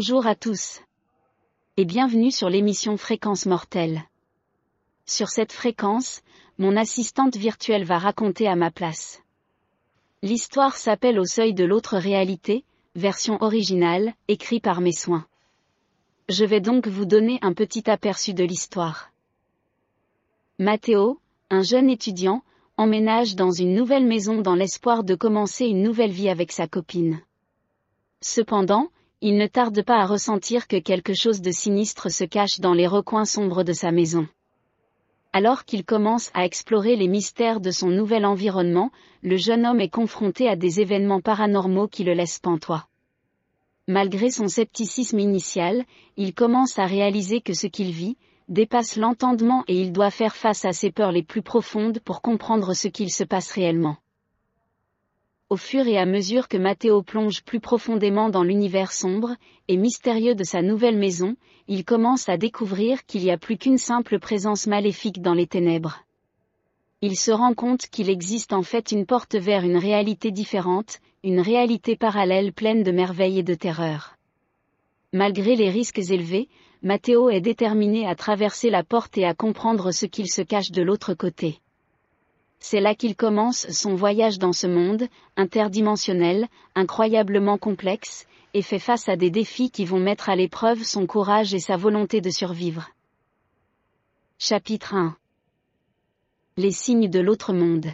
Bonjour à tous. Et bienvenue sur l'émission Fréquence Mortelle. Sur cette fréquence, mon assistante virtuelle va raconter à ma place. L'histoire s'appelle Au seuil de l'autre réalité, version originale, écrit par mes soins. Je vais donc vous donner un petit aperçu de l'histoire. Mathéo, un jeune étudiant, emménage dans une nouvelle maison dans l'espoir de commencer une nouvelle vie avec sa copine. Cependant, il ne tarde pas à ressentir que quelque chose de sinistre se cache dans les recoins sombres de sa maison. Alors qu'il commence à explorer les mystères de son nouvel environnement, le jeune homme est confronté à des événements paranormaux qui le laissent pantois. Malgré son scepticisme initial, il commence à réaliser que ce qu'il vit, dépasse l'entendement et il doit faire face à ses peurs les plus profondes pour comprendre ce qu'il se passe réellement. Au fur et à mesure que Mathéo plonge plus profondément dans l'univers sombre et mystérieux de sa nouvelle maison, il commence à découvrir qu'il n'y a plus qu'une simple présence maléfique dans les ténèbres. Il se rend compte qu'il existe en fait une porte vers une réalité différente, une réalité parallèle pleine de merveilles et de terreur. Malgré les risques élevés, Mathéo est déterminé à traverser la porte et à comprendre ce qu'il se cache de l'autre côté. C'est là qu'il commence son voyage dans ce monde, interdimensionnel, incroyablement complexe, et fait face à des défis qui vont mettre à l'épreuve son courage et sa volonté de survivre. Chapitre 1 Les signes de l'autre monde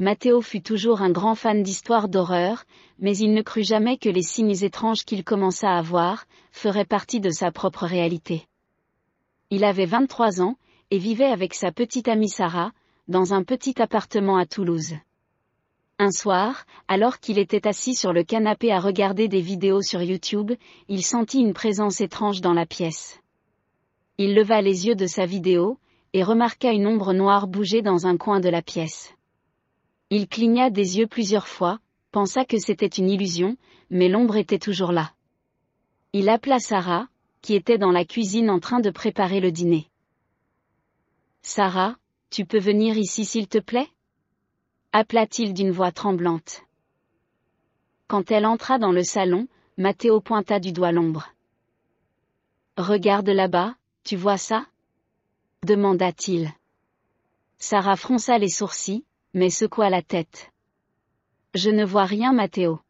Mathéo fut toujours un grand fan d'histoires d'horreur, mais il ne crut jamais que les signes étranges qu'il commença à voir, feraient partie de sa propre réalité. Il avait 23 ans, et vivait avec sa petite amie Sarah, dans un petit appartement à Toulouse. Un soir, alors qu'il était assis sur le canapé à regarder des vidéos sur YouTube, il sentit une présence étrange dans la pièce. Il leva les yeux de sa vidéo, et remarqua une ombre noire bouger dans un coin de la pièce. Il cligna des yeux plusieurs fois, pensa que c'était une illusion, mais l'ombre était toujours là. Il appela Sarah, qui était dans la cuisine en train de préparer le dîner. Sarah, tu peux venir ici s'il te plaît? Appela-t-il d'une voix tremblante. Quand elle entra dans le salon, Mathéo pointa du doigt l'ombre. Regarde là-bas, tu vois ça? demanda-t-il. Sarah fronça les sourcils, mais secoua la tête. Je ne vois rien, Mathéo.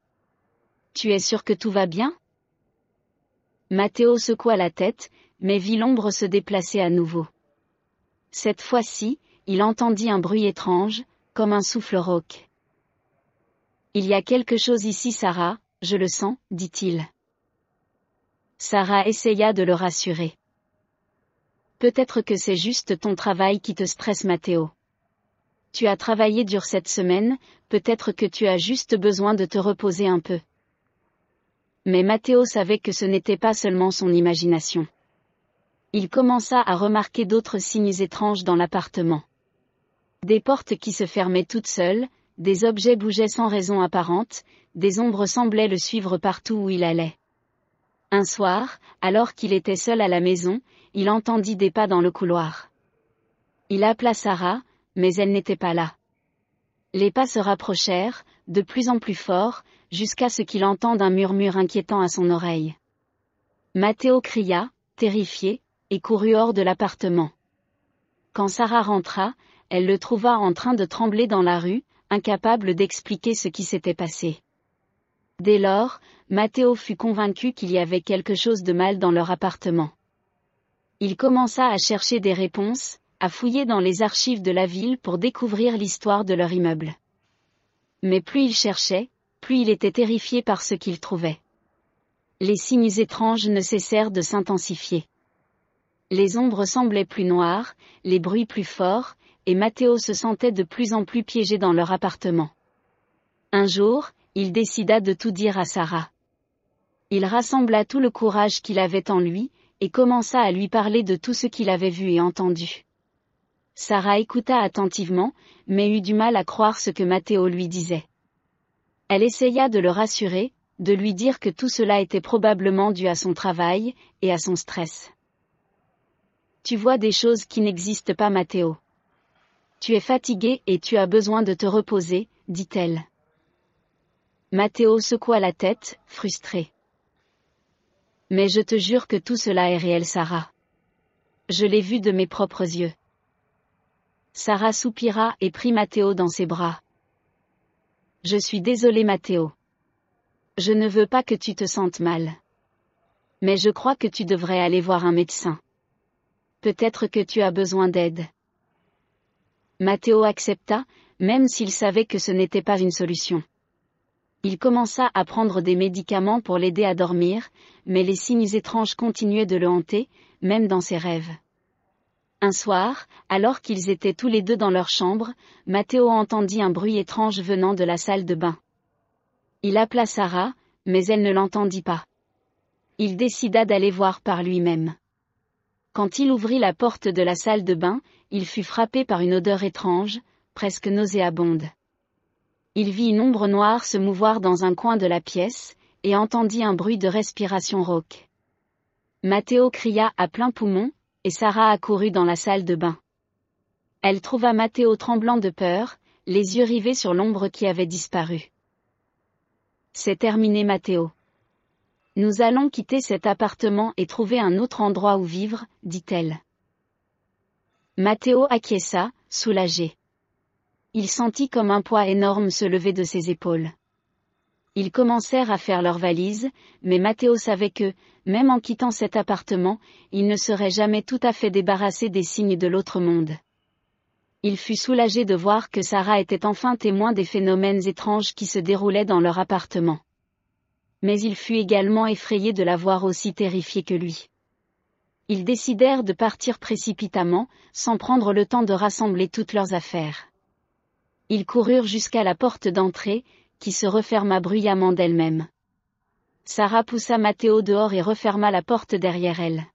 Tu es sûr que tout va bien? Mathéo secoua la tête, mais vit l'ombre se déplacer à nouveau. Cette fois-ci, il entendit un bruit étrange, comme un souffle rauque. Il y a quelque chose ici, Sarah, je le sens, dit-il. Sarah essaya de le rassurer. Peut-être que c'est juste ton travail qui te stresse, Mathéo tu as travaillé dur cette semaine, peut-être que tu as juste besoin de te reposer un peu. Mais Mathéo savait que ce n'était pas seulement son imagination. Il commença à remarquer d'autres signes étranges dans l'appartement. Des portes qui se fermaient toutes seules, des objets bougeaient sans raison apparente, des ombres semblaient le suivre partout où il allait. Un soir, alors qu'il était seul à la maison, il entendit des pas dans le couloir. Il appela Sarah, mais elle n'était pas là. Les pas se rapprochèrent, de plus en plus fort, jusqu'à ce qu'il entende un murmure inquiétant à son oreille. Mathéo cria, terrifié, courut hors de l'appartement. Quand Sarah rentra, elle le trouva en train de trembler dans la rue, incapable d'expliquer ce qui s'était passé. Dès lors, Mathéo fut convaincu qu'il y avait quelque chose de mal dans leur appartement. Il commença à chercher des réponses, à fouiller dans les archives de la ville pour découvrir l'histoire de leur immeuble. Mais plus il cherchait, plus il était terrifié par ce qu'il trouvait. Les signes étranges ne cessèrent de s'intensifier. Les ombres semblaient plus noires, les bruits plus forts, et Mathéo se sentait de plus en plus piégé dans leur appartement. Un jour, il décida de tout dire à Sarah. Il rassembla tout le courage qu'il avait en lui, et commença à lui parler de tout ce qu'il avait vu et entendu. Sarah écouta attentivement, mais eut du mal à croire ce que Mathéo lui disait. Elle essaya de le rassurer, de lui dire que tout cela était probablement dû à son travail, et à son stress. Tu vois des choses qui n'existent pas Mathéo. Tu es fatigué et tu as besoin de te reposer, dit-elle. Mathéo secoua la tête, frustré. Mais je te jure que tout cela est réel, Sarah. Je l'ai vu de mes propres yeux. Sarah soupira et prit Mathéo dans ses bras. Je suis désolé Mathéo. Je ne veux pas que tu te sentes mal. Mais je crois que tu devrais aller voir un médecin. Peut-être que tu as besoin d'aide. Mathéo accepta, même s'il savait que ce n'était pas une solution. Il commença à prendre des médicaments pour l'aider à dormir, mais les signes étranges continuaient de le hanter, même dans ses rêves. Un soir, alors qu'ils étaient tous les deux dans leur chambre, Mathéo entendit un bruit étrange venant de la salle de bain. Il appela Sarah, mais elle ne l'entendit pas. Il décida d'aller voir par lui-même. Quand il ouvrit la porte de la salle de bain, il fut frappé par une odeur étrange, presque nauséabonde. Il vit une ombre noire se mouvoir dans un coin de la pièce, et entendit un bruit de respiration rauque. Mathéo cria à plein poumon, et Sarah accourut dans la salle de bain. Elle trouva Mathéo tremblant de peur, les yeux rivés sur l'ombre qui avait disparu. C'est terminé Mathéo. Nous allons quitter cet appartement et trouver un autre endroit où vivre, dit-elle. Mathéo acquiesça, soulagé. Il sentit comme un poids énorme se lever de ses épaules. Ils commencèrent à faire leurs valises, mais Mathéo savait que, même en quittant cet appartement, il ne serait jamais tout à fait débarrassé des signes de l'autre monde. Il fut soulagé de voir que Sarah était enfin témoin des phénomènes étranges qui se déroulaient dans leur appartement. Mais il fut également effrayé de la voir aussi terrifiée que lui. Ils décidèrent de partir précipitamment, sans prendre le temps de rassembler toutes leurs affaires. Ils coururent jusqu'à la porte d'entrée, qui se referma bruyamment d'elle-même. Sarah poussa Mathéo dehors et referma la porte derrière elle.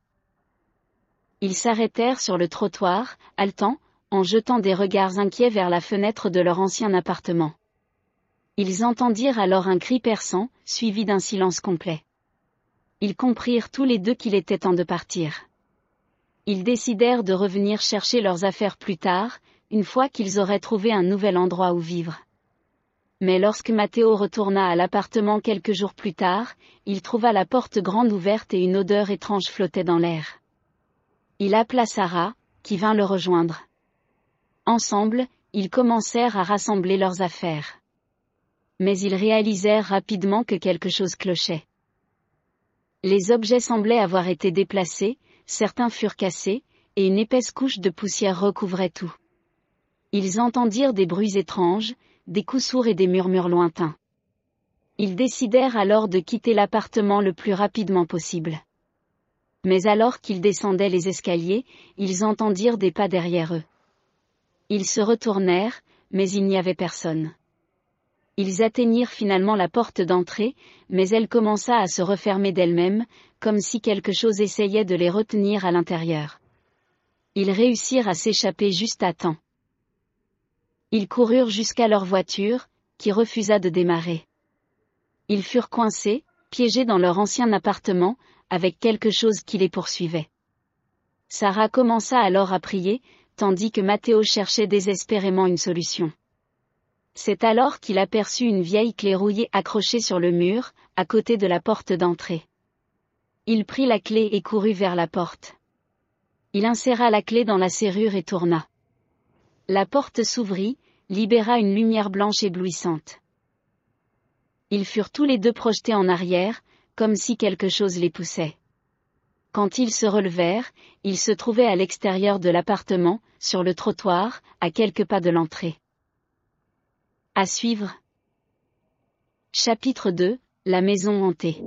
Ils s'arrêtèrent sur le trottoir, haletant, en jetant des regards inquiets vers la fenêtre de leur ancien appartement. Ils entendirent alors un cri perçant, suivi d'un silence complet. Ils comprirent tous les deux qu'il était temps de partir. Ils décidèrent de revenir chercher leurs affaires plus tard, une fois qu'ils auraient trouvé un nouvel endroit où vivre. Mais lorsque Mathéo retourna à l'appartement quelques jours plus tard, il trouva la porte grande ouverte et une odeur étrange flottait dans l'air. Il appela Sarah, qui vint le rejoindre. Ensemble, ils commencèrent à rassembler leurs affaires. Mais ils réalisèrent rapidement que quelque chose clochait. Les objets semblaient avoir été déplacés, certains furent cassés, et une épaisse couche de poussière recouvrait tout. Ils entendirent des bruits étranges, des coups sourds et des murmures lointains. Ils décidèrent alors de quitter l'appartement le plus rapidement possible. Mais alors qu'ils descendaient les escaliers, ils entendirent des pas derrière eux. Ils se retournèrent, mais il n'y avait personne. Ils atteignirent finalement la porte d'entrée, mais elle commença à se refermer d'elle-même, comme si quelque chose essayait de les retenir à l'intérieur. Ils réussirent à s'échapper juste à temps. Ils coururent jusqu'à leur voiture, qui refusa de démarrer. Ils furent coincés, piégés dans leur ancien appartement, avec quelque chose qui les poursuivait. Sarah commença alors à prier, tandis que Mathéo cherchait désespérément une solution. C'est alors qu'il aperçut une vieille clé rouillée accrochée sur le mur, à côté de la porte d'entrée. Il prit la clé et courut vers la porte. Il inséra la clé dans la serrure et tourna. La porte s'ouvrit, libéra une lumière blanche éblouissante. Ils furent tous les deux projetés en arrière, comme si quelque chose les poussait. Quand ils se relevèrent, ils se trouvaient à l'extérieur de l'appartement, sur le trottoir, à quelques pas de l'entrée. À suivre. Chapitre 2, La maison hantée.